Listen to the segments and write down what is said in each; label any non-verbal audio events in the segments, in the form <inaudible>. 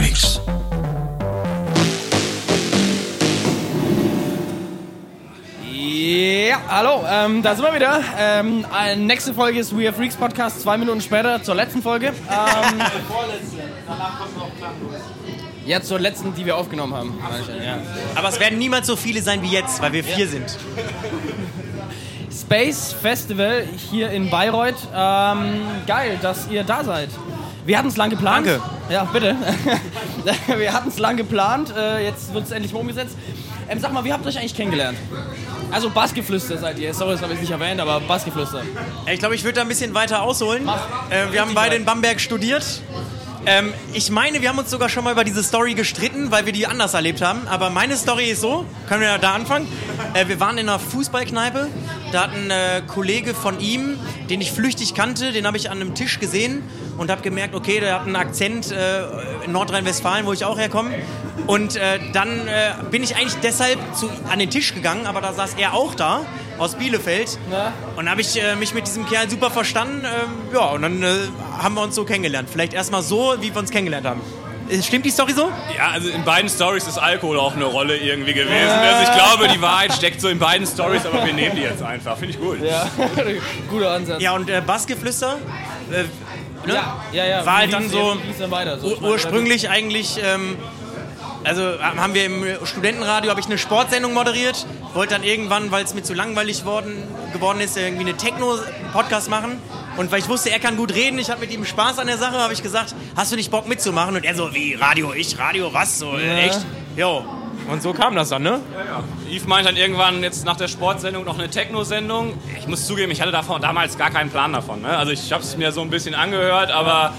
Freaks. Ja, hallo, ähm, da sind wir wieder. Ähm, äh, nächste Folge ist We Are Freaks Podcast, zwei Minuten später zur letzten Folge. Ähm, <laughs> ja, zur letzten, die wir aufgenommen haben. Ja. Aber es werden niemals so viele sein wie jetzt, weil wir vier sind. Space Festival hier in Bayreuth. Ähm, geil, dass ihr da seid. Wir hatten es lang geplant. Danke. Ja, bitte. <laughs> wir hatten es lang geplant. Äh, jetzt wird es endlich mal umgesetzt. Ähm, sag mal, wie habt ihr euch eigentlich kennengelernt? Also Bassgeflüster seid ihr. Sorry, das habe ich nicht erwähnt, aber Bassgeflüster. Ich glaube, ich würde da ein bisschen weiter ausholen. Äh, wir haben beide in Bamberg studiert. Ähm, ich meine, wir haben uns sogar schon mal über diese Story gestritten, weil wir die anders erlebt haben. Aber meine Story ist so, können wir da anfangen? Äh, wir waren in einer Fußballkneipe. Da hat ein äh, Kollege von ihm, den ich flüchtig kannte, den habe ich an einem Tisch gesehen und habe gemerkt, okay, der hat einen Akzent äh, in Nordrhein-Westfalen, wo ich auch herkomme. Und äh, dann äh, bin ich eigentlich deshalb zu, an den Tisch gegangen, aber da saß er auch da aus Bielefeld. Ja. Und habe ich äh, mich mit diesem Kerl super verstanden. Ähm, ja, und dann äh, haben wir uns so kennengelernt. Vielleicht erstmal so, wie wir uns kennengelernt haben. Äh, Stimmt die Story so? Ja, also in beiden Stories ist Alkohol auch eine Rolle irgendwie gewesen. Also ich glaube, die Wahrheit steckt so in beiden Stories, aber wir nehmen die jetzt einfach. Finde ich gut. Ja, <laughs> guter Ansatz. Ja, und äh, Bassgeflüster äh, ne? ja, ja. ja. war halt dann so dann weiter? So, ursprünglich eigentlich... Ähm, also haben wir im Studentenradio habe ich eine Sportsendung moderiert, wollte dann irgendwann, weil es mir zu langweilig worden, geworden ist, irgendwie eine Techno-Podcast machen. Und weil ich wusste, er kann gut reden, ich habe mit ihm Spaß an der Sache, habe ich gesagt, hast du nicht Bock mitzumachen? Und er so, wie, Radio, ich, Radio, was? So, äh, echt? Jo. Und so kam das dann, ne? Yves meint dann irgendwann jetzt nach der Sportsendung noch eine Techno-Sendung. Ich muss zugeben, ich hatte davon damals gar keinen Plan davon. Ne? Also ich habe es mir so ein bisschen angehört, aber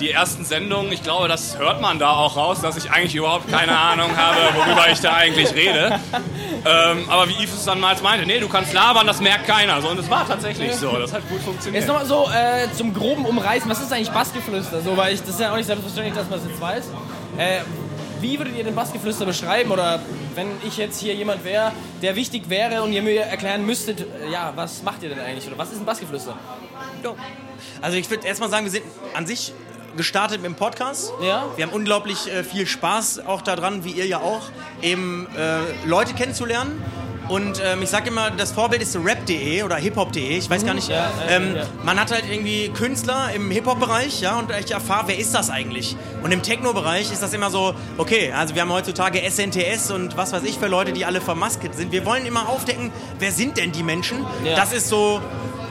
die ersten Sendungen, ich glaube, das hört man da auch raus, dass ich eigentlich überhaupt keine Ahnung habe, worüber ich da eigentlich rede. Ähm, aber wie Yves es dann mal meinte, nee, du kannst labern, das merkt keiner. So, und es war tatsächlich so, das hat gut funktioniert. Jetzt nochmal so äh, zum groben Umreißen. Was ist eigentlich Bassgeflüster? So, weil ich, das ist ja auch nicht selbstverständlich, dass man das jetzt weiß. Äh, wie würdet ihr den Bassgeflüster beschreiben? Oder wenn ich jetzt hier jemand wäre, der wichtig wäre und ihr mir erklären müsstet, äh, ja, was macht ihr denn eigentlich? Oder was ist ein Bassgeflüster? Also ich würde erstmal sagen, wir sind an sich gestartet mit dem Podcast. Ja. Wir haben unglaublich äh, viel Spaß auch daran, wie ihr ja auch, eben äh, Leute kennenzulernen. Und ähm, ich sage immer, das Vorbild ist rap.de oder hiphop.de, ich weiß gar nicht. Mhm. Ja, ja, ähm, ja. Man hat halt irgendwie Künstler im Hip-Hop-Bereich, ja, und ich erfahre, wer ist das eigentlich? Und im Techno-Bereich ist das immer so, okay, also wir haben heutzutage SNTS und was weiß ich für Leute, die alle vermasket sind. Wir wollen immer aufdecken, wer sind denn die Menschen? Ja. Das ist so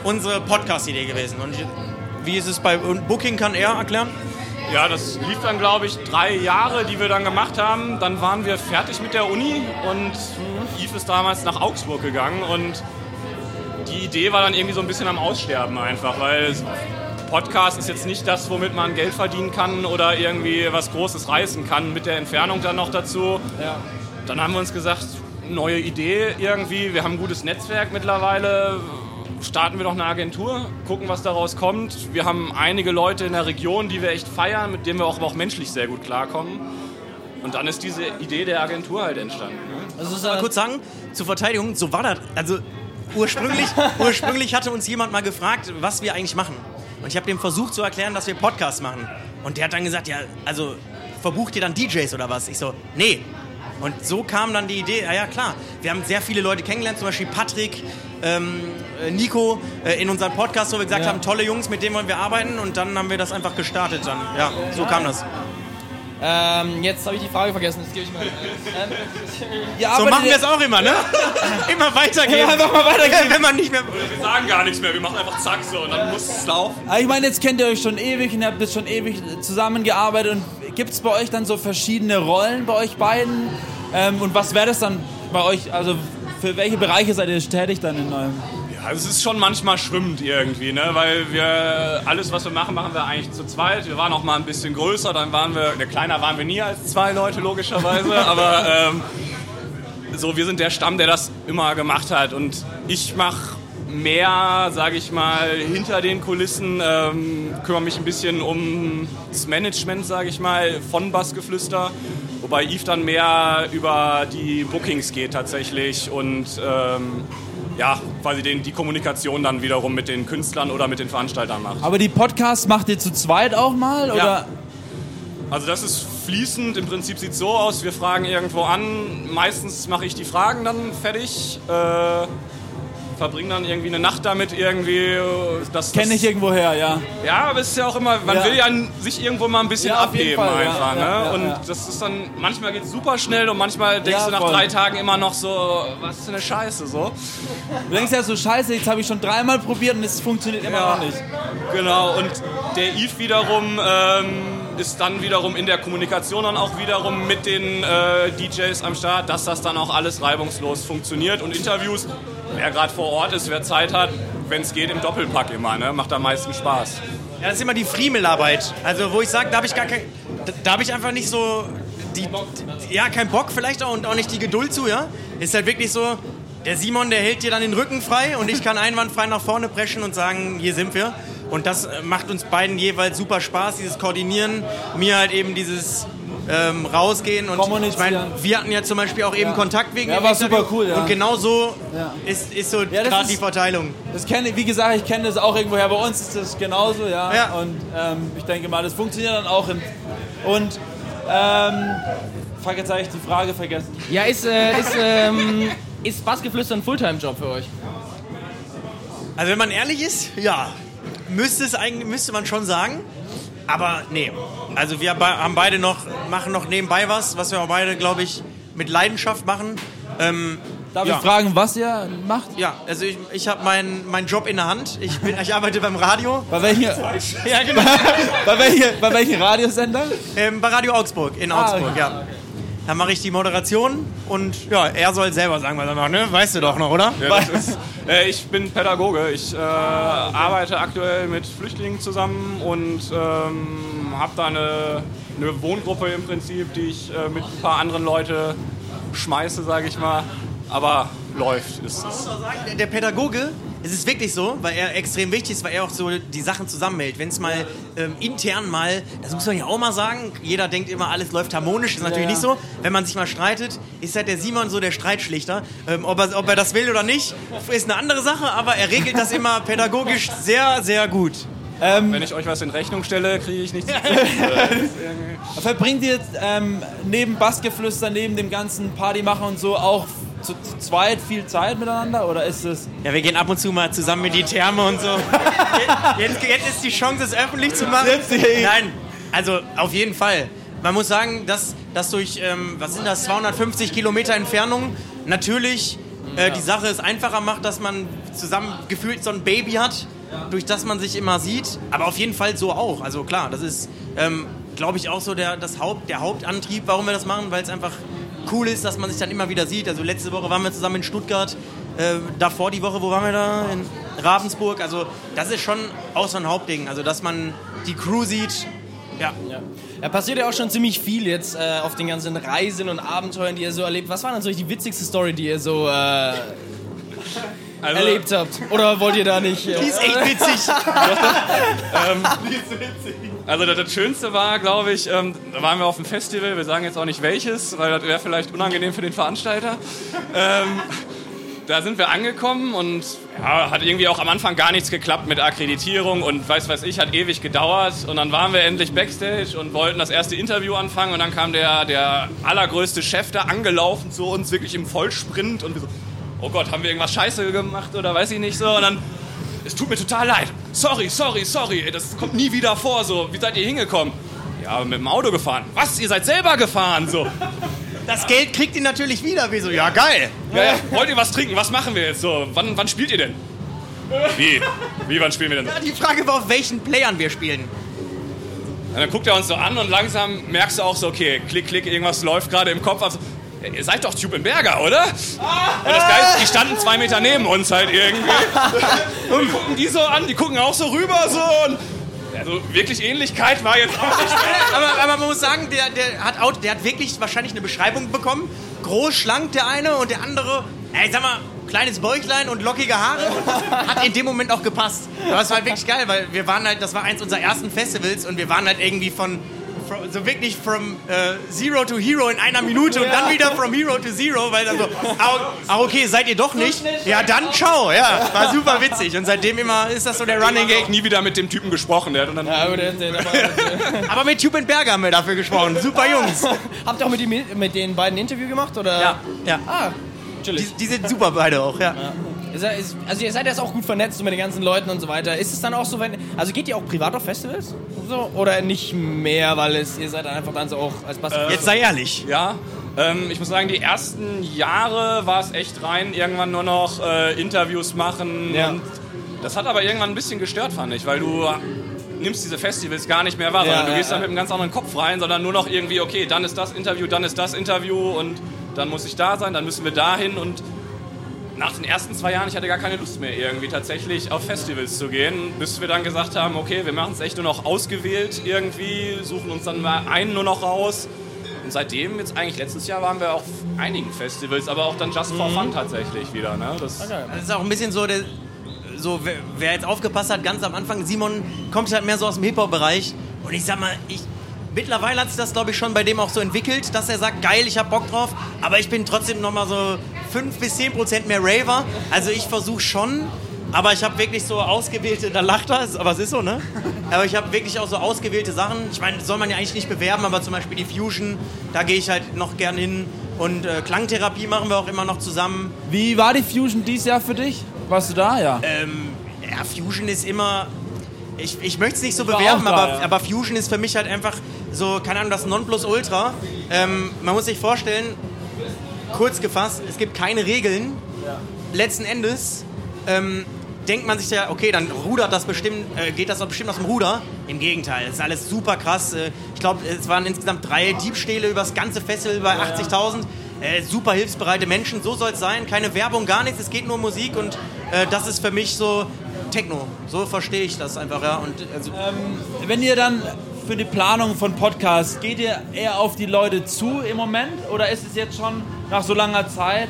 unsere Podcast-Idee gewesen. Und wie ist es bei Booking, kann er erklären? Ja, das lief dann, glaube ich, drei Jahre, die wir dann gemacht haben. Dann waren wir fertig mit der Uni und Yves ist damals nach Augsburg gegangen und die Idee war dann irgendwie so ein bisschen am Aussterben einfach, weil Podcast ist jetzt nicht das, womit man Geld verdienen kann oder irgendwie was Großes reißen kann, mit der Entfernung dann noch dazu. Ja. Dann haben wir uns gesagt, neue Idee irgendwie, wir haben ein gutes Netzwerk mittlerweile, starten wir doch eine Agentur, gucken, was daraus kommt. Wir haben einige Leute in der Region, die wir echt feiern, mit denen wir auch, aber auch menschlich sehr gut klarkommen. Und dann ist diese Idee der Agentur halt entstanden. Ne? Also ist mal kurz sagen, zur Verteidigung, so war das. Also ursprünglich, <laughs> ursprünglich hatte uns jemand mal gefragt, was wir eigentlich machen. Und ich habe dem versucht zu erklären, dass wir Podcasts machen. Und der hat dann gesagt, ja, also verbucht ihr dann DJs oder was? Ich so, nee. Und so kam dann die Idee, ja, ja klar, wir haben sehr viele Leute kennengelernt, zum Beispiel Patrick, ähm, äh, Nico äh, in unserem Podcast, wo wir gesagt Ja. haben, tolle Jungs, mit denen wollen wir arbeiten und dann haben wir das einfach gestartet dann. Ja, so kam das. ähm, jetzt habe ich die Frage vergessen, das gebe ich mal. Ähm, So machen wir es auch immer, ne? <laughs> immer weitergehen. Ja, einfach mal weitergehen. Wenn man nicht mehr... Wir sagen gar nichts mehr, wir machen einfach zack so und dann muss es laufen. Ich meine, jetzt kennt ihr euch schon ewig und ihr habt jetzt schon ewig zusammengearbeitet. Und gibt es bei euch dann so verschiedene Rollen bei euch beiden? Ähm, und was wäre das dann bei euch? Also für welche Bereiche seid ihr tätig dann in eurem? Ja, es ist schon manchmal schwimmend irgendwie, ne? weil wir alles, was wir machen, machen wir eigentlich zu zweit. Wir waren auch mal ein bisschen größer, dann waren wir, ne, kleiner waren wir nie als zwei Leute logischerweise, <laughs> aber ähm, so, wir sind der Stamm, der das immer gemacht hat und ich mache mehr, sage ich mal, hinter den Kulissen, ähm, kümmere mich ein bisschen um das Management, sage ich mal, von Bassgeflüster, wobei Yves dann mehr über die Bookings geht tatsächlich und ähm, ja, quasi den, die Kommunikation dann wiederum mit den Künstlern oder mit den Veranstaltern macht. Aber die Podcasts macht ihr zu zweit auch mal? Oder? Also das ist fließend, im Prinzip sieht so aus, wir fragen irgendwo an, meistens mache ich die Fragen dann fertig, äh, verbringe dann irgendwie eine Nacht damit irgendwie. äh, Das, Kenne ich irgendwoher, ja. Ja, aber es ist ja auch immer, man Ja. will ja sich irgendwo mal ein bisschen Ja, abheben Fall, einfach. ja, ne? und das ist dann, manchmal geht es super schnell und manchmal denkst du nach voll. drei Tagen immer noch so, was für eine Scheiße so. Du denkst ja so, scheiße, jetzt habe ich schon dreimal probiert und es funktioniert immer noch nicht. Genau, und der Eve wiederum ähm, ist dann wiederum in der Kommunikation dann auch wiederum mit den äh, DJs am Start, dass das dann auch alles reibungslos funktioniert und Interviews, wer gerade vor Ort ist, wer Zeit hat, wenn es geht, im Doppelpack immer, ne? macht am meisten Spaß. Ja, das ist immer die Friemelarbeit. Also wo ich sage, da habe ich gar kein, da, habe ich einfach nicht so die, ja kein Bock vielleicht auch und auch nicht die Geduld zu, ja. Ist halt wirklich so, der Simon, der hält dir dann den Rücken frei und ich kann einwandfrei nach vorne preschen und sagen, hier sind wir. Und das äh, macht uns beiden jeweils super Spaß, dieses Koordinieren. Mir halt eben dieses ähm, rausgehen und ich meine, wir hatten ja zum Beispiel auch eben Kontakt wegen Ja, dem war Interview. super cool, ja. Und genau so Ja. ist, ist so das gerade die Verteilung. Das kenne, wie gesagt, ich kenne das auch irgendwoher. Bei uns ist das genauso, ja. Ja. Und ähm, ich denke mal, das funktioniert dann auch. In, und ähm, fuck, jetzt habe ich die Frage vergessen. Ja, ist, äh, ist, ähm, ist Bassgeflüster ein Fulltime-Job für euch? Also wenn man ehrlich ist, ja, müsste es eigentlich, müsste man schon sagen. Aber nee, also wir be- haben beide noch, machen noch nebenbei was, was wir auch beide, glaube ich, mit Leidenschaft machen. Ähm, Darf Ja. ich fragen, was ihr macht? ja, also ich, ich habe meinen meinen Job in der Hand. Ich, bin, ich arbeite beim Radio. Bei welchem, <laughs> Ja, genau. <laughs> bei welchem, bei Radiosender? ähm, bei Radio Augsburg, in Ah, Augsburg, okay. ja. Da mache ich die Moderation und ja, er soll selber sagen, was er macht, ne? Weißt du doch noch, oder? Ja, ist, äh, ich bin Pädagoge. Ich äh, arbeite aktuell mit Flüchtlingen zusammen und ähm, habe da eine, eine Wohngruppe im Prinzip, die ich äh, mit ein paar anderen Leute schmeiße, sage ich mal. Aber läuft. Ist, Der- Der Pädagoge, es ist wirklich so, weil er extrem wichtig ist, weil er auch so die Sachen zusammenhält. Wenn es mal ähm, intern mal, das muss man ja auch mal sagen, jeder denkt immer, alles läuft harmonisch, ist natürlich ja. nicht so. Wenn man sich mal streitet, ist halt der Simon so der Streitschlichter. Ähm, ob, er, ob er das will oder nicht, ist eine andere Sache, aber er regelt das immer pädagogisch sehr, sehr gut. wenn ich euch was in Rechnung stelle, kriege ich nichts. <laughs> Verbringt ihr ähm, neben Bassgeflüster, neben dem ganzen Partymachen und so auch zu, zu zweit viel Zeit miteinander? Oder ist es. Ja, wir gehen ab und zu mal zusammen in die Therme und so. <laughs> Jetzt, jetzt ist die Chance, es öffentlich zu machen. Nein, also auf jeden Fall. Man muss sagen, dass, dass durch, ähm, was sind das, 250 Kilometer Entfernung natürlich äh, die Sache es einfacher macht, dass man zusammen gefühlt so ein Baby hat, durch das man sich immer sieht. Aber auf jeden Fall so auch. Also klar, das ist, ähm, glaube ich, auch so der, das Haupt, der Hauptantrieb, warum wir das machen, weil es einfach cool ist, dass man sich dann immer wieder sieht. Also letzte Woche waren wir zusammen in Stuttgart, äh, davor die Woche, wo waren wir da? In Ravensburg. Also das ist schon auch so ein Hauptding. Also dass man die Crew sieht. Ja. Ja, passiert ja auch schon ziemlich viel jetzt äh, auf den ganzen Reisen und Abenteuern, die ihr so erlebt. Was war denn so die witzigste Story, die ihr so äh, Also, erlebt habt? Oder wollt ihr da nicht? Äh, Die ist echt witzig. <laughs> <laughs> Also das, das Schönste war, glaube ich, ähm, da waren wir auf dem Festival, wir sagen jetzt auch nicht welches, weil das wäre vielleicht unangenehm für den Veranstalter. Ähm, da sind wir angekommen und ja, hat irgendwie auch am Anfang gar nichts geklappt mit Akkreditierung und weiß weiß ich, hat ewig gedauert und dann waren wir endlich Backstage und wollten das erste Interview anfangen und dann kam der, der allergrößte Chef da angelaufen zu uns, wirklich im Vollsprint und wir so, oh Gott, haben wir irgendwas scheiße gemacht oder weiß ich nicht so und dann es tut mir total leid. Sorry, sorry, sorry. Das kommt nie wieder vor. So, wie seid ihr hingekommen? Ja, mit dem Auto gefahren. Was? Ihr seid selber gefahren? So. Das Geld kriegt ihr natürlich wieder. Wie so, ja geil. Ja, ja. Wollt ihr was trinken? Was machen wir jetzt so? Wann, wann spielt ihr denn? Wie? Wie, wann spielen wir denn? Ja, die Frage war, auf welchen Playern wir spielen. Und dann guckt er uns so an und langsam merkst du auch so, okay, klick, klick, irgendwas läuft gerade im Kopf. Also, ja, ihr seid doch Tupenberger, oder? Und das Geil ist, die standen zwei Meter neben uns halt irgendwie. <laughs> Und gucken die so an, die gucken auch so rüber so und also wirklich Ähnlichkeit war jetzt auch nicht <laughs> aber, aber man muss sagen, der, der, hat auch, der hat wirklich wahrscheinlich eine Beschreibung bekommen. Groß, schlank der eine und der andere, ey, sag mal, kleines Bäuchlein und lockige Haare. Hat in dem Moment auch gepasst. Aber es war halt wirklich geil, weil wir waren halt, das war eins unserer ersten Festivals und wir waren halt irgendwie von from, so wirklich from äh, Zero to Hero in einer Minute und dann wieder from Hero to Zero, weil dann so, ah, ah, okay, seid ihr doch nicht? Ja, dann ciao, ja, war super witzig und seitdem immer ist das so der Running Gag. nie wieder mit dem Typen gesprochen. Der dann Ja, aber der, der, <laughs> Aber mit Tube Berger haben wir dafür gesprochen, super Jungs. <laughs> Habt ihr auch mit, die, mit den beiden ein Interview gemacht? Oder? Ja, ja. Ah. Die, die sind super beide auch, ja. Ist- Also ihr seid jetzt auch gut vernetzt mit den ganzen Leuten und so weiter. Ist es dann auch so, wenn... Also geht ihr auch privat auf Festivals? So? Oder nicht mehr, weil es, ihr seid einfach dann so auch als Bass... Jetzt sei ehrlich. Ja, ähm, ich muss sagen, die ersten Jahre war es echt rein, irgendwann nur noch äh, Interviews machen. Ja. Und das hat aber irgendwann ein bisschen gestört, fand ich, weil du nimmst diese Festivals gar nicht mehr wahr, Ja, sondern du ja, gehst dann ja. mit einem ganz anderen Kopf rein, sondern nur noch irgendwie, okay, dann ist das Interview, dann ist das Interview und dann muss ich da sein, dann müssen wir dahin und nach den ersten zwei Jahren, ich hatte gar keine Lust mehr irgendwie tatsächlich auf Festivals zu gehen, bis wir dann gesagt haben, okay, wir machen es echt nur noch ausgewählt irgendwie, suchen uns dann mal einen nur noch raus. Und seitdem, jetzt eigentlich letztes Jahr, waren wir auf einigen Festivals, aber auch dann Just for Fun tatsächlich wieder. Ne? Das, Das ist auch ein bisschen so, der, so wer, wer jetzt aufgepasst hat, ganz am Anfang, Simon kommt halt mehr so aus dem Hip-Hop-Bereich. Und ich sag mal, ich, mittlerweile hat sich das, glaube ich, schon bei dem auch so entwickelt, dass er sagt, geil, ich hab Bock drauf, aber ich bin trotzdem noch mal so 5 bis 10 Prozent mehr Raver. Also ich versuche schon, aber ich habe wirklich so ausgewählte, da lacht er, aber es ist so, ne? Aber ich habe wirklich auch so ausgewählte Sachen. Ich meine, soll man ja eigentlich nicht bewerben, aber zum Beispiel die Fusion, da gehe ich halt noch gern hin. Und äh, Klangtherapie machen wir auch immer noch zusammen. Wie war die Fusion dieses Jahr für dich? Warst du da? Ja. Ähm, ja, Fusion ist immer. Ich, ich möchte es nicht so bewerben, da, aber, ja. aber Fusion ist für mich halt einfach so, keine Ahnung, das Nonplusultra. Ähm, man muss sich vorstellen, kurz gefasst, es gibt keine Regeln. Letzten Endes ähm, denkt man sich ja, okay, dann rudert das bestimmt, äh, geht das bestimmt aus dem Ruder. Im Gegenteil, es ist alles super krass. Äh, ich glaube, es waren insgesamt drei Diebstähle über das ganze Festival bei 80.000. Äh, super hilfsbereite Menschen, so soll es sein. Keine Werbung, gar nichts, es geht nur um Musik und äh, das ist für mich so Techno. So verstehe ich das einfach, ja. Und also, Wenn ihr dann für die Planung von Podcasts, geht ihr eher auf die Leute zu im Moment? Oder ist es jetzt schon nach so langer Zeit,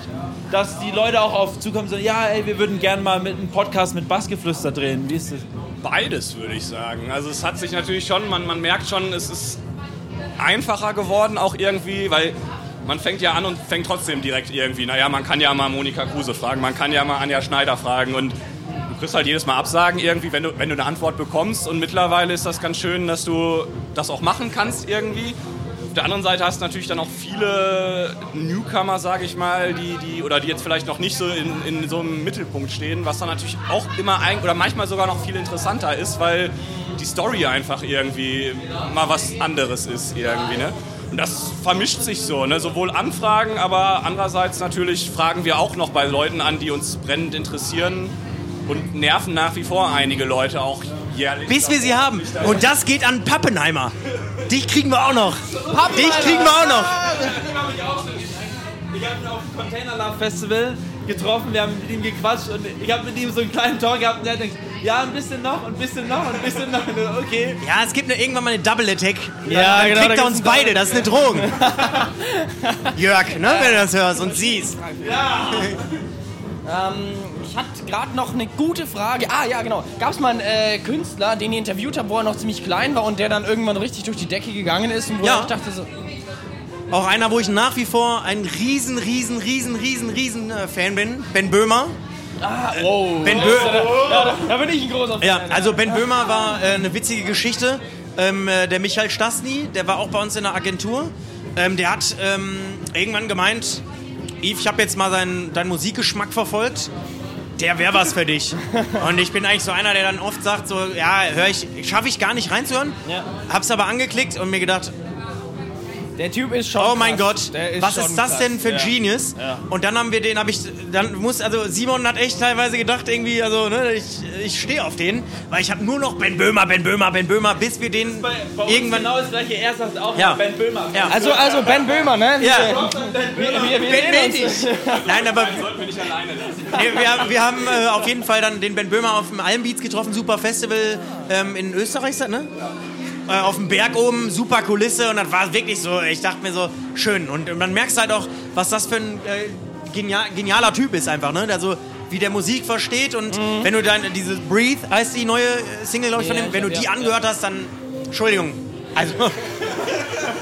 dass die Leute auch auf zukommen und sagen, ja, ey, wir würden gerne mal mit einem Podcast mit Bassgeflüster drehen? Wie ist das? Beides, würde ich sagen. Also es hat sich natürlich schon, man, man merkt schon, es ist einfacher geworden auch irgendwie, weil man fängt ja an und fängt trotzdem direkt irgendwie, naja, man kann ja mal Monika Kruse fragen, man kann ja mal Anja Schneider fragen und du kriegst halt jedes Mal Absagen irgendwie, wenn du, wenn du eine Antwort bekommst und mittlerweile ist das ganz schön, dass du das auch machen kannst irgendwie. Auf der anderen Seite hast du natürlich dann auch viele Newcomer, sage ich mal, die, die, oder die jetzt vielleicht noch nicht so in, in so einem Mittelpunkt stehen, was dann natürlich auch immer ein, oder manchmal sogar noch viel interessanter ist, weil die Story einfach irgendwie mal was anderes ist irgendwie, ne? Und das vermischt sich so, ne? Sowohl Anfragen, aber andererseits natürlich fragen wir auch noch bei Leuten an, die uns brennend interessieren und nerven nach wie vor einige Leute auch. Bis wir sie haben. Und das geht an Pappenheimer. Dich kriegen wir auch noch. Dich kriegen wir auch noch. Ich habe ihn auf dem Container Love Festival getroffen, wir haben mit ihm gequatscht und ich habe mit ihm so einen kleinen Talk gehabt und er denkt, ja, ein bisschen noch, ein bisschen noch, ein bisschen noch. Okay. Ja, es gibt eine, irgendwann mal eine Double Attack. Ja, dann genau, kriegt er uns beide. Das ist eine Drohung. <laughs> Jörg, ne, wenn du das hörst und siehst. <laughs> Ich hatte gerade noch eine gute Frage. Ah, ja, genau. Gab es mal einen äh, Künstler, den ihr interviewt habt, wo er noch ziemlich klein war und der dann irgendwann richtig durch die Decke gegangen ist und wo Ja. ich dachte so, Auch einer, wo ich nach wie vor ein riesen, riesen, riesen, riesen, riesen äh, Fan bin. Ben Böhmer. oh, Ben Bö ja, da, da bin ich ein großer Fan. ja, also Ben Böhmer war äh, eine witzige Geschichte. Ähm, äh, der Michael Stasny, der war auch bei uns in der Agentur. Ähm, der hat ähm, irgendwann gemeint, Yves, ich habe jetzt mal seinen, deinen Musikgeschmack verfolgt. Der wäre was für dich. Und ich bin eigentlich so einer, der dann oft sagt, so, ja, höre ich, schaffe ich gar nicht reinzuhören. Ja. Hab's aber angeklickt und mir gedacht, Der Typ ist schon Oh mein krass. Gott, Der was schon ist das krass. denn für ein Ja. Genius? Ja. Und dann haben wir den, habe ich, dann muss, also Simon hat echt teilweise gedacht, irgendwie, also, ne, ich, ich stehe auf den, weil ich habe nur noch Ben Böhmer, Ben Böhmer, Ben Böhmer, bis wir den Bei, bei irgendwann. genau das gleiche, er sagt auch Ja. Ben Böhmer. Ja. Also, also Ben Böhmer, ne? Ja. Wir, wir, wir Ben. Böhmer. Nein, aber Sollten wir nicht alleine lassen. nee, wir, haben- wir haben äh, auf jeden Fall dann den Ben Böhmer auf dem Almbeats getroffen, super Festival ähm, in Österreich, ist ne? Äh, auf dem Berg oben, super Kulisse und das war wirklich so, ich dachte mir so, schön. Und, und dann merkst halt auch, was das für ein äh, genial, genialer Typ ist einfach, ne? Also wie der Musik versteht und wenn du dann diese Breathe heißt die neue äh, Single, glaube ich, von Ja, dem, wenn du die ja, angehört hast, dann, Entschuldigung, also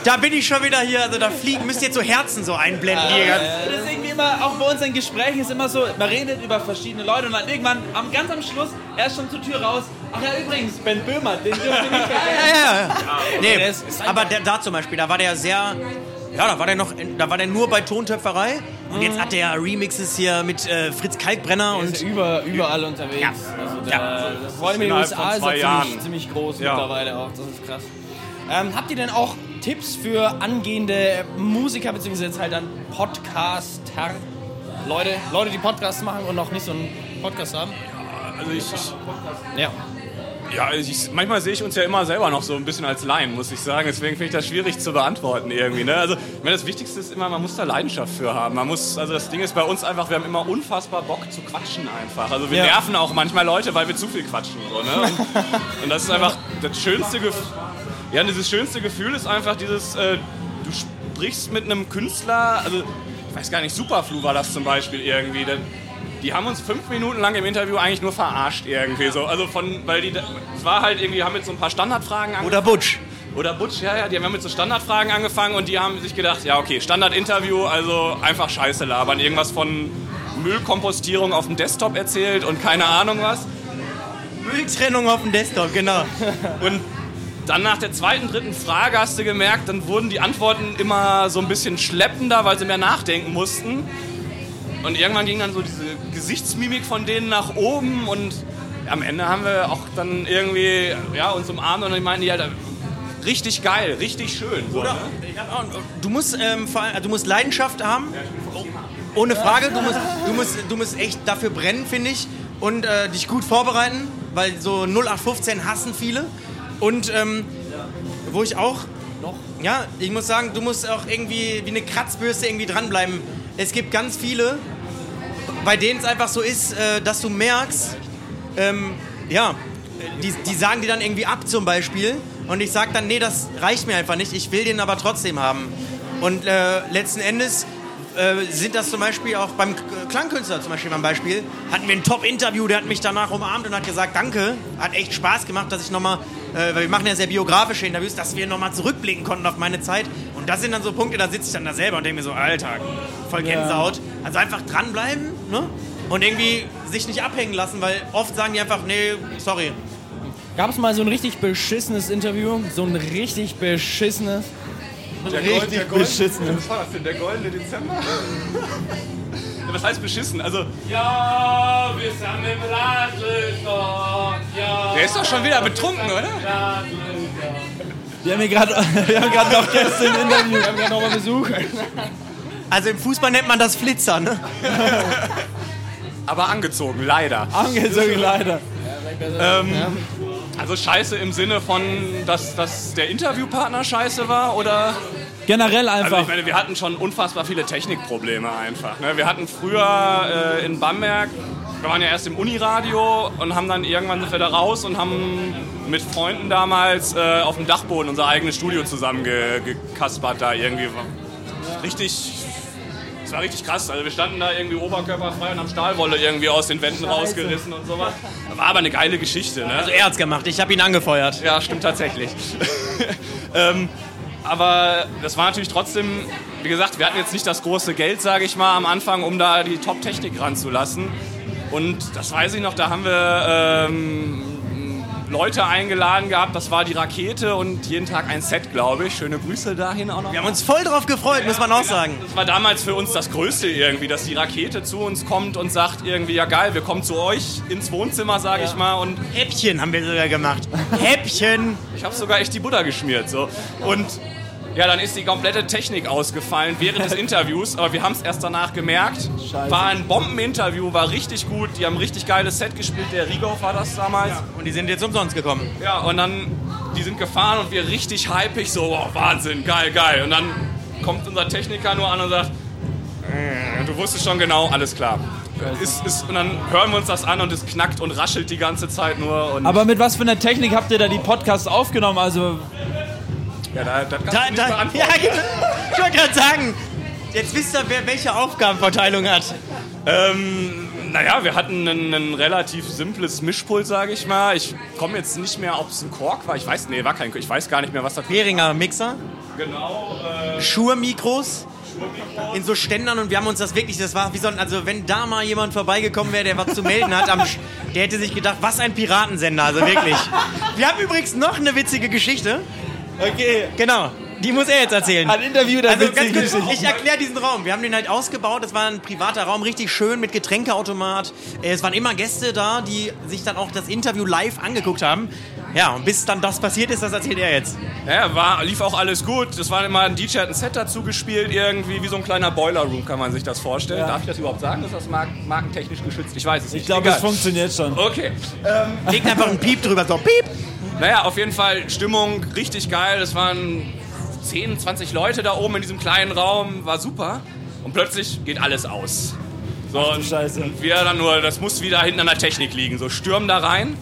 Da bin ich schon wieder hier, also da fliegen, müsst ihr jetzt so Herzen so einblenden. die ganzen- Das ist irgendwie immer, auch bei unseren Gesprächen ist immer so, man redet über verschiedene Leute und dann irgendwann, am, ganz am Schluss, er ist schon zur Tür raus. Ach ja, übrigens, Ben Böhmer, den dürft ihr nicht vergessen. Ja, ja, ja. Nee, der ist- aber der, da zum Beispiel, da war der sehr. Ja, da war der noch, da war der nur bei Tontöpferei und jetzt hat der Remixes hier mit äh, Fritz Kalkbrenner Der und ist ja über, überall unterwegs. Ja. Also Ja. da, das vor allem in den Innerhalb USA von ist er ziemlich, Jahren. ziemlich groß Ja. mittlerweile auch. Das ist krass. Ähm, habt ihr denn auch Tipps für angehende Musiker, beziehungsweise jetzt halt dann Podcaster? Leute, Leute, die Podcasts machen und noch nicht so einen Podcast haben? Also ich, ich Ja. Ja, ich, manchmal sehe ich uns ja immer selber noch so ein bisschen als Laien, muss ich sagen. Deswegen finde ich das schwierig zu beantworten irgendwie. Ne? Also, ich meine, das Wichtigste ist immer, man muss da Leidenschaft für haben. Man muss, also das Ding ist bei uns einfach, wir haben immer unfassbar Bock zu quatschen einfach. Also wir Ja. nerven auch manchmal Leute, weil wir zu viel quatschen. So, ne? und, <laughs> und das ist einfach das schönste Gefühl. Ja, dieses schönste Gefühl ist einfach dieses, äh, du sprichst mit einem Künstler, also ich weiß gar nicht, Superflu war das zum Beispiel irgendwie. Der, die haben uns fünf Minuten lang im Interview eigentlich nur verarscht irgendwie so. Also von, weil die, es war halt irgendwie, haben mit so ein paar Standardfragen angefangen. oder Butch. Oder Butch, ja, ja, die haben mit so Standardfragen angefangen und die haben sich gedacht, ja, okay, Standardinterview, also einfach Scheiße labern. Irgendwas von Müllkompostierung auf dem Desktop erzählt und keine Ahnung was. Mülltrennung auf dem Desktop, genau. <laughs> Und dann nach der zweiten, dritten Frage hast du gemerkt, dann wurden die Antworten immer so ein bisschen schleppender, weil sie mehr nachdenken mussten. Und irgendwann ging dann so diese Gesichtsmimik von denen nach oben und am Ende haben wir auch dann irgendwie ja, uns umarmt und die meinten, ja, da- richtig geil, richtig schön. So, ne? Du musst, ähm, du musst Leidenschaft haben. Ohne Frage. Du musst, du musst, du musst echt dafür brennen, finde ich. Und äh, dich gut vorbereiten, weil so 0815 hassen viele. Und ähm, wo ich auch. Ja, ich muss sagen, du musst auch irgendwie wie eine Kratzbürste irgendwie dranbleiben. Es gibt ganz viele, bei denen es einfach so ist, äh, dass du merkst, ähm, ja, die, die sagen dir dann irgendwie ab zum Beispiel und ich sag dann, nee, das reicht mir einfach nicht, ich will den aber trotzdem haben. Und äh, letzten Endes äh, sind das zum Beispiel auch beim Klangkünstler zum Beispiel beim Beispiel, hatten wir ein Top-Interview, der hat mich danach umarmt und hat gesagt, danke, hat echt Spaß gemacht, dass ich nochmal, äh, weil wir machen ja sehr biografische Interviews, dass wir nochmal zurückblicken konnten auf meine Zeit. Und das sind dann so Punkte, da sitze ich dann da selber und denke mir so, Alter, voll Gänsehaut. Also einfach dranbleiben, ne? Und irgendwie sich nicht abhängen lassen, weil oft sagen die einfach, nee, sorry. Gab es mal so ein richtig beschissenes Interview? So ein richtig beschissenes? Der Richtig beschissen. Was war das denn? Der goldene Dezember? Ja, Was heißt beschissen? Also. Ja, wir sind im Radlstock, ja. Der ist doch schon wieder betrunken, oder? Wir haben hier gerade wir haben gerade noch Gäste im Interview. Wir haben gerade nochmal Besuch. Also im Fußball nennt man das Flitzer, ne? Aber angezogen, leider. Angezogen leider. Ähm, also scheiße im Sinne von, dass, dass der Interviewpartner scheiße war oder? Generell Also einfach. ich meine, wir hatten schon unfassbar viele Technikprobleme einfach. Ne? Wir hatten früher äh, in Bamberg, wir waren ja erst im Uniradio und haben dann irgendwann sind wir da raus und haben mit Freunden damals äh, auf dem Dachboden unser eigenes Studio zusammengekaspert da irgendwie. Richtig, es war richtig krass. Also wir standen da irgendwie oberkörperfrei und haben Stahlwolle irgendwie aus den Wänden rausgerissen und sowas. War aber eine geile Geschichte. Ne? Also er hat's gemacht, ich habe ihn angefeuert. Ja, stimmt tatsächlich. <laughs> ähm, aber das war natürlich trotzdem, wie gesagt, wir hatten jetzt nicht das große Geld, sage ich mal, am Anfang, um da die Top-Technik ranzulassen. Und das weiß ich noch, da haben wir ähm, Leute eingeladen gehabt, das war die Rakete und jeden Tag ein Set, glaube ich. Schöne Grüße dahin auch noch. Wir haben uns voll drauf gefreut, muss man auch sagen. Das war damals für uns das Größte irgendwie, dass die Rakete zu uns kommt und sagt irgendwie, ja geil, wir kommen zu euch ins Wohnzimmer, sage ich mal. Und Häppchen haben wir sogar gemacht. <laughs> Häppchen. Ich habe sogar echt die Butter geschmiert. So. Und ja, dann ist die komplette Technik ausgefallen während des <laughs> Interviews, aber wir haben es erst danach gemerkt. War ein Bombeninterview, war richtig gut. Die haben ein richtig geiles Set gespielt. Der Rigo war das damals. Ja. Und die sind jetzt umsonst gekommen. und dann, die sind gefahren und wir richtig hypig, so, wow, Wahnsinn, geil, geil. Und dann kommt unser Techniker nur an und sagt, "Mm, du wusstest schon genau, alles klar. Ist, ist, und dann hören wir uns das an und es knackt und raschelt die ganze Zeit nur. Und Aber mit was für einer Technik habt ihr da die Podcasts aufgenommen? Also ja, da, Da, da, beantworten. ja, genau. Ich wollte gerade sagen, jetzt wisst ihr, wer welche Aufgabenverteilung hat. Ähm, naja, wir hatten ein, ein relativ simples Mischpult, sage ich mal. Ich komme jetzt nicht mehr, ob es ein Kork war. Ich weiß, nee, war kein Kork. Ich weiß gar nicht mehr, was das Heringer Mixer, genau. Äh, Shure-Mikros in so Ständern und wir haben uns das wirklich, das war wie so ein, also wenn da mal jemand vorbeigekommen wäre, der was zu melden hat, am, der hätte sich gedacht, was ein Piratensender, also wirklich. <laughs> Wir haben übrigens noch eine witzige Geschichte. Okay. Genau, die muss er jetzt erzählen. Ein Interview der Also ganz kurz, ich erkläre diesen Raum. Wir haben den halt ausgebaut. Das war ein privater Raum, richtig schön mit Getränkeautomat. Äh, Es waren immer Gäste da, die sich dann auch das Interview live angeguckt haben. Ja, und bis dann das passiert ist, das erzählt er jetzt. ja, war, lief auch alles gut. Das war immer ein DJ, hat ein Set dazu gespielt, irgendwie wie so ein kleiner Boiler Room, kann man sich das vorstellen. Ja. Darf ich das überhaupt sagen? Ist das mark markentechnisch geschützt? Ich weiß es nicht. Ich glaube, es funktioniert schon. Okay. Legt einfach einen Piep drüber, so Piep. Naja, auf jeden Fall Stimmung richtig geil. Es waren 10, 20 Leute da oben in diesem kleinen Raum. War super. Und plötzlich geht alles aus. So, du und Scheiße. und wir dann nur, das muss wieder hinten an der Technik liegen. So, stürmen da rein.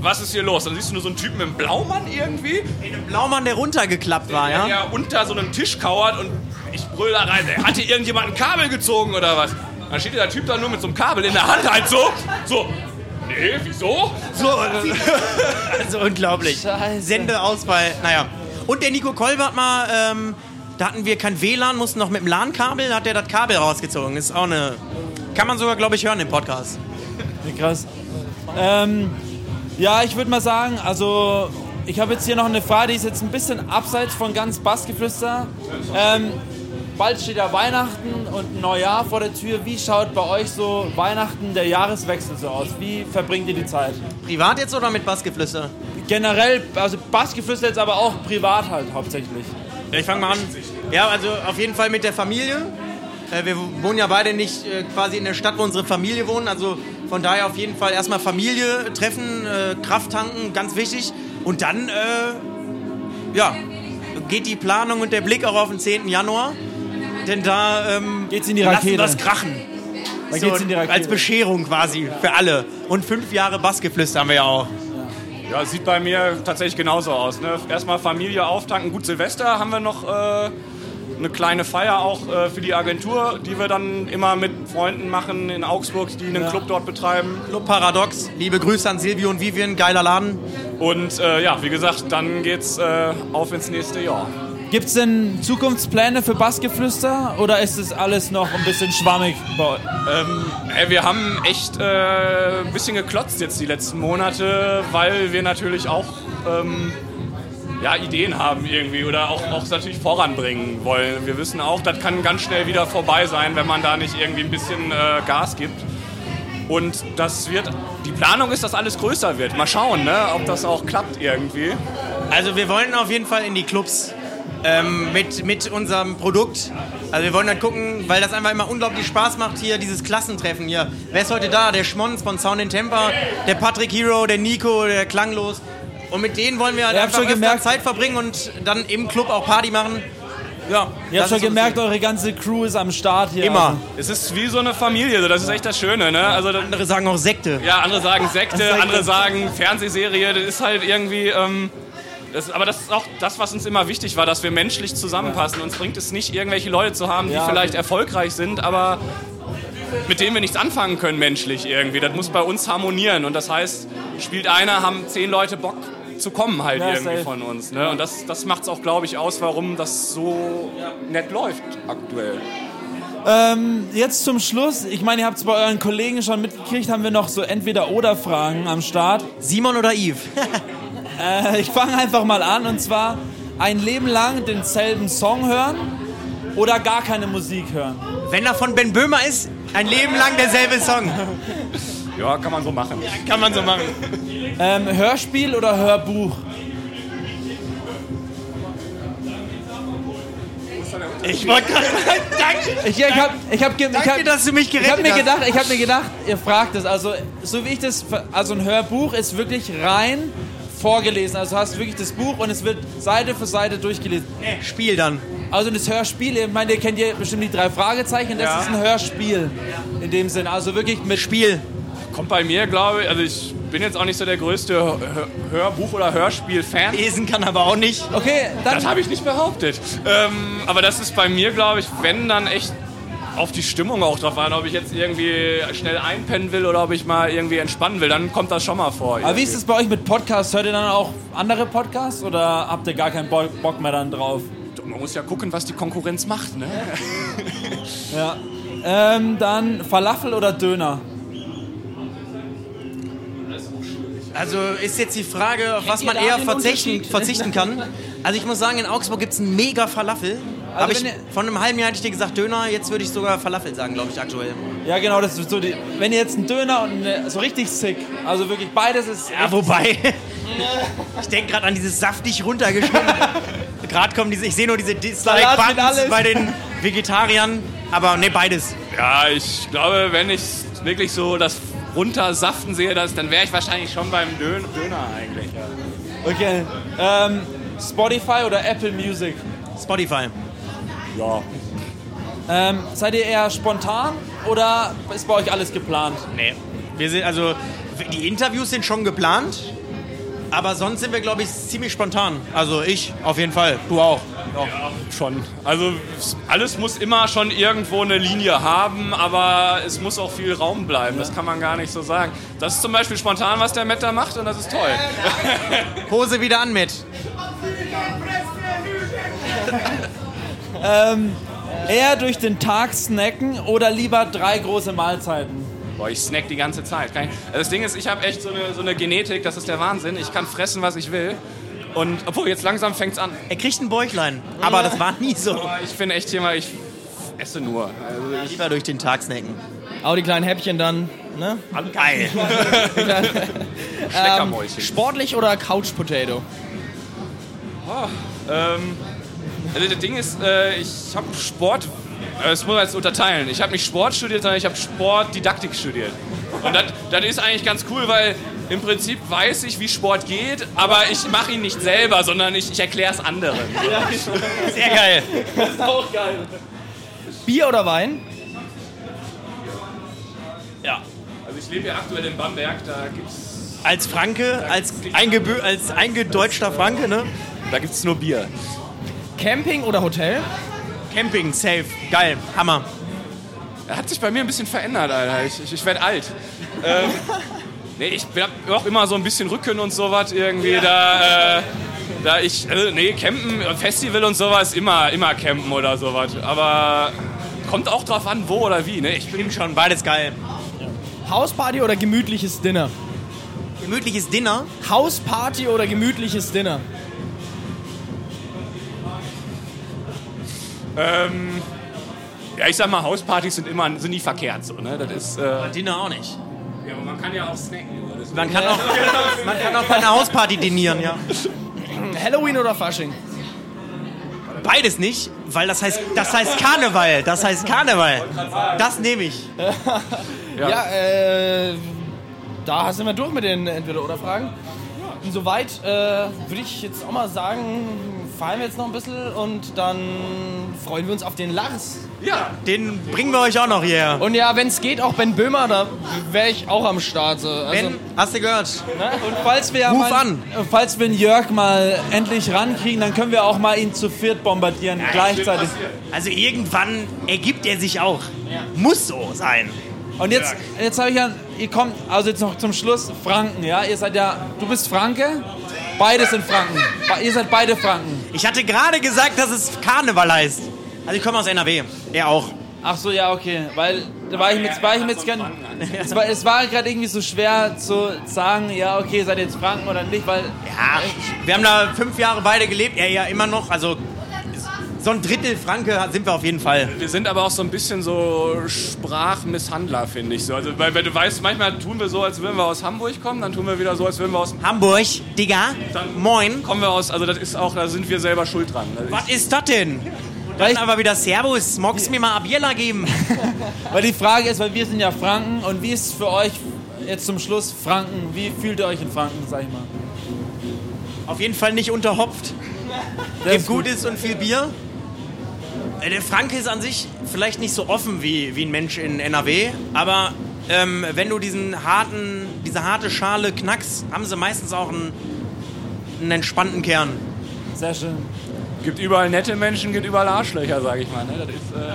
Was ist hier los? Dann siehst du nur so einen Typen im Blaumann irgendwie, Ein Blaumann, der runtergeklappt war, der ja? ja unter so einem Tisch kauert und ich brüll da rein. Ey, Hat hier irgendjemand ein Kabel gezogen oder was? Dann steht dieser Typ da nur mit so einem Kabel in der Hand halt so. So. Nee, wieso? So, <laughs> Also unglaublich. Scheiße. Sendeausfall, naja. Und der Nico Kolbert mal, ähm, da hatten wir kein WLAN, mussten noch mit dem LAN-Kabel, hat der das Kabel rausgezogen. Ist auch eine, kann man sogar, glaube ich, hören im Podcast. Wie krass. Ähm, ja, ich würde mal sagen, also ich habe jetzt hier noch eine Frage, die ist jetzt ein bisschen abseits von ganz Bassgeflüster. Ähm, bald steht ja Weihnachten und Neujahr vor der Tür. Wie schaut bei euch so Weihnachten, der Jahreswechsel so aus? Wie verbringt ihr die Zeit? Privat jetzt oder mit Bassgeflüster? Generell, also Bassgeflüster jetzt aber auch privat halt hauptsächlich. Ja, ich fange mal an. Ja, also auf jeden Fall mit der Familie. Äh, wir wohnen ja beide nicht äh, quasi in der Stadt, wo unsere Familie wohnt. Also von daher auf jeden Fall erstmal Familie treffen, äh, Kraft tanken, ganz wichtig. Und dann, äh, ja, geht die Planung und der Blick auch auf den 10. Januar. Denn da ähm, Geht's in die lassen Rakete. wir's krachen. Da So, geht's in die Rakete. Als Bescherung quasi für alle. Und fünf Jahre Bassgeflüster haben wir ja auch. Ja, sieht bei mir tatsächlich genauso aus. Ne? Erstmal Familie auftanken. Gut, Silvester haben wir noch äh, eine kleine Feier auch äh, für die Agentur, die wir dann immer mit Freunden machen in Augsburg, die einen Club dort betreiben. Club Paradox. Liebe Grüße an Silvio und Vivian, geiler Laden. Und äh, ja, wie gesagt, dann geht's äh, auf ins nächste Jahr. Gibt es denn Zukunftspläne für Bassgeflüster oder ist das alles noch ein bisschen schwammig? Ähm, ey, wir haben echt äh, ein bisschen geklotzt jetzt die letzten Monate, weil wir natürlich auch ähm, ja, Ideen haben irgendwie oder auch, auch natürlich voranbringen wollen. Wir wissen auch, das kann ganz schnell wieder vorbei sein, wenn man da nicht irgendwie ein bisschen äh, Gas gibt. Und das wird, die Planung ist, dass alles größer wird. Mal schauen, ne, ob das auch klappt irgendwie. Also wir wollen auf jeden Fall in die Clubs ähm, mit, mit unserem Produkt. Also wir wollen dann gucken, weil das einfach immer unglaublich Spaß macht hier, dieses Klassentreffen hier. Wer ist heute da? Der Schmons von Sound in Temper, der Patrick Hero, der Nico, der Klanglos. Und mit denen wollen wir halt Ihr habt einfach gemerkt- Zeit verbringen und dann im Club auch Party machen. Ja, Ihr habt schon gemerkt, eure ganze Crew ist am Start hier. Immer. Also, Es ist wie so eine Familie, so, das ist echt das Schöne. Ne? Also, Andere sagen auch Sekte. Ja, andere sagen Sekte, Sekte. andere sagen Fernsehserie. Das ist halt irgendwie. Ähm, das, aber das ist auch das, was uns immer wichtig war, dass wir menschlich zusammenpassen. Uns bringt es nicht, irgendwelche Leute zu haben, die Ja, vielleicht okay. erfolgreich sind, aber mit denen wir nichts anfangen können menschlich irgendwie. Das muss bei uns harmonieren. Und das heißt, spielt einer, haben zehn Leute Bock zu kommen halt Ja, irgendwie safe. von uns. Ne? Und das, das macht es auch, glaube ich, aus, warum das so nett läuft aktuell. ähm, jetzt zum Schluss, ich meine, ihr habt es bei euren Kollegen schon mitgekriegt, haben wir noch so Entweder-Oder-Fragen am Start. Simon oder Yves? <laughs> Äh, ich fange einfach mal an und zwar ein Leben lang denselben Song hören oder gar keine Musik hören. Wenn er von Ben Böhmer ist, ein Leben lang derselbe Song. <laughs> Ja, kann man so machen. Kann man so machen. Ähm, Hörspiel oder Hörbuch? Ich wollte gerade Danke. Ich, ich habe ich hab, ich Danke, hab, dass du mich ich gerettet hab mir hast. gedacht, ich habe mir gedacht, ihr fragt es. Also so wie ich das, also ein Hörbuch ist wirklich rein vorgelesen. Also du hast wirklich das Buch und es wird Seite für Seite durchgelesen. Spiel dann. Also das Hörspiel, ich meine, ihr kennt ja bestimmt die drei Fragezeichen, das Ja. ist ein Hörspiel in dem Sinn. Also wirklich mit Spiel. Kommt bei mir, glaube ich, also ich bin jetzt auch nicht so der größte Hör Hörbuch- oder Hörspiel-Fan. Lesen kann aber auch nicht. Okay, dann Das habe ich nicht behauptet. Ähm, aber das ist bei mir, glaube ich, wenn dann echt auf die Stimmung auch drauf an, ob ich jetzt irgendwie schnell einpennen will oder ob ich mal irgendwie entspannen will, dann kommt das schon mal vor. Aber wie ist es bei euch mit Podcasts? Hört ihr dann auch andere Podcasts oder habt ihr gar keinen Bo Bock mehr dann drauf? Man muss ja gucken, was die Konkurrenz macht, ne? <laughs> Ja. Ähm, dann Falafel oder Döner? Also ist jetzt die Frage, auf was man eher verzichten, verzichten kann. Also ich muss sagen, in Augsburg gibt es einen mega Falafel. Also ich, ihr- von einem halben Jahr hätte ich dir gesagt Döner, jetzt würde ich sogar Falafel sagen, glaube ich, aktuell. Ja, genau, das ist so die. Wenn ihr jetzt einen Döner und eine, so richtig sick, also wirklich beides ist. Ja, wobei, <laughs> ich denke gerade an dieses saftig runtergeschnitten. <laughs> gerade kommen diese, ich sehe nur diese Dislike-Buttons alles. bei den Vegetariern. Aber ne, beides. Ja, ich glaube, wenn ich wirklich so das runtersaften sehe, das, dann wäre ich wahrscheinlich schon beim Dön Döner eigentlich. Ja. Okay. Ähm, Spotify oder Apple Music? Spotify. Ja. Ähm, seid ihr eher spontan oder ist bei euch alles geplant? Nee. Wir sind, also, die Interviews sind schon geplant. Aber sonst sind wir, glaube ich, ziemlich spontan. Also ich auf jeden Fall. Du auch. Ja, schon. Also es- alles muss immer schon irgendwo eine Linie haben, aber es muss auch viel Raum bleiben. Das kann man gar nicht so sagen. Das ist zum Beispiel spontan, was der Matt da macht und das ist toll. Hose wieder an <laughs> mit. Eher durch den Tag snacken oder lieber drei große Mahlzeiten? Boah, ich snack die ganze Zeit. Ich, also das Ding ist, ich habe echt so eine, so eine Genetik, das ist der Wahnsinn. Ich kann fressen, was ich will. Und obwohl, jetzt langsam fängt's an. Er kriegt ein Bäuchlein. Aber das war nie so. Aber ich bin echt hier mal, ich esse nur. Also Lieber durch den Tag snacken. Auch die kleinen Häppchen dann, ne? Geil. <laughs> Schleckermäulchen. Sportlich oder Couch Potato? Ähm, also das Ding ist, äh, ich habe Sport, äh, das muss man jetzt unterteilen. Ich habe nicht Sport studiert, sondern ich habe Sportdidaktik studiert. Und das das ist eigentlich ganz cool, weil im Prinzip weiß ich, wie Sport geht, aber ich mache ihn nicht selber, sondern ich, ich erkläre es anderen. Sehr geil. Bier oder Wein? Also ich lebe ja aktuell in Bamberg, da gibt's, Als Franke, als, eingebö als eingedeutschter Franke, ne? da gibt's nur Bier. Camping oder Hotel? Camping, safe. Geil. Hammer. Er hat sich bei mir ein bisschen verändert, Alter. Ich, ich, ich werde alt. ähm, <laughs> nee, ich habe auch immer so ein bisschen Rücken und sowas irgendwie. Da, äh, da ich, äh, nee, Campen, Festival und sowas, immer, immer campen oder sowas. Aber kommt auch drauf an, wo oder wie. Ne? Ich bin schon, beides geil. Hausparty oder gemütliches Dinner? Gemütliches Dinner. Hausparty oder gemütliches Dinner? Ähm, ja, ich sag mal, Hauspartys sind immer sind nie verkehrt. So, ne? Das ist, äh, Dinner auch nicht. ja, aber man kann ja auch snacken. Man kann auch, man kann auch bei einer Hausparty dinieren, ja. <laughs> Halloween oder Fasching? Beides nicht, weil das heißt, das heißt Karneval. Das heißt Karneval. Das nehme ich. <laughs> Ja, äh, da sind wir durch mit den Entweder-Oder-Fragen. Und soweit äh, würde ich jetzt auch mal sagen, fahren wir jetzt noch ein bisschen und dann freuen wir uns auf den Lars. ja, Den bringen wir euch auch noch hierher. Und ja, wenn es geht, auch Ben Böhmer, da wäre ich auch am Start. so. Also, Ben, hast du gehört? Und falls wir, Ruf mal, an. falls wir den Jörg mal endlich rankriegen, dann können wir auch mal ihn zu viert bombardieren gleichzeitig. Also irgendwann ergibt er sich auch. Muss so sein. Und jetzt, jetzt habe ich ja, ihr kommt, also jetzt noch zum Schluss, Franken, ja? Ihr seid ja, du bist Franke, beide sind Franken. Be- Ihr seid beide Franken. Ich hatte gerade gesagt, dass es Karneval heißt. Also ich komme aus NRW. Er auch. Ach so, ja, okay. Weil da war ich mit, war ich mit es war, es war gerade irgendwie so schwer zu sagen, ja, okay, seid ihr jetzt Franken oder nicht, weil Ja, wir haben da fünf Jahre beide gelebt. Er ja immer noch. Also so ein Drittel Franke sind wir auf jeden Fall. Wir sind aber auch so ein bisschen so Sprachmisshandler, finde ich so. Also, weil, weil du weißt, manchmal tun wir so, als würden wir aus Hamburg kommen, dann tun wir wieder so, als würden wir aus. Hamburg, Digga. Moin. Kommen wir aus, also das ist auch, da sind wir selber schuld dran. Also Was ist das denn? Dann aber wieder Servus. Magst du mir mal Abiela geben? <laughs> Weil die Frage ist, weil wir sind ja Franken und wie ist es für euch jetzt zum Schluss Franken? Wie fühlt ihr euch in Franken, sag ich mal? Auf jeden Fall nicht unterhopft. Das Gibt Gutes und viel Bier. Äh, Der Franke ist an sich vielleicht nicht so offen wie, wie ein Mensch in NRW, aber ähm, wenn du diesen harten, diese harte Schale knackst, haben sie meistens auch einen, einen entspannten Kern. Sehr schön. gibt überall nette Menschen, gibt überall Arschlöcher, sage ich mal. Ne? Das ist, äh,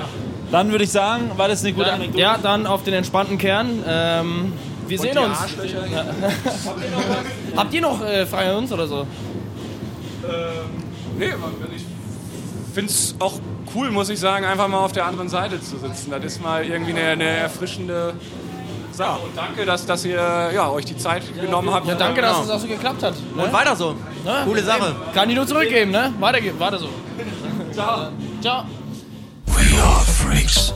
Dann würde ich sagen, war das eine gute Anekdote. Ja, dann auf den entspannten Kern. Ähm, wir sehen die uns. Arschlöcher. <laughs> Habt ihr noch äh, Fragen an uns oder so? Nee, ich finde es auch cool, muss ich sagen, einfach mal auf der anderen Seite zu sitzen. Das ist mal irgendwie eine, eine erfrischende Sache. Und danke, dass, dass ihr ja, euch die Zeit genommen habt. Ja, danke, dass Genau. es auch so geklappt hat. Ne? Und weiter so. Ne? Coole Sache. Kann ich nur zurückgeben, ne? Weiter, weiter so. <laughs> Ciao. Ciao. We are freaks.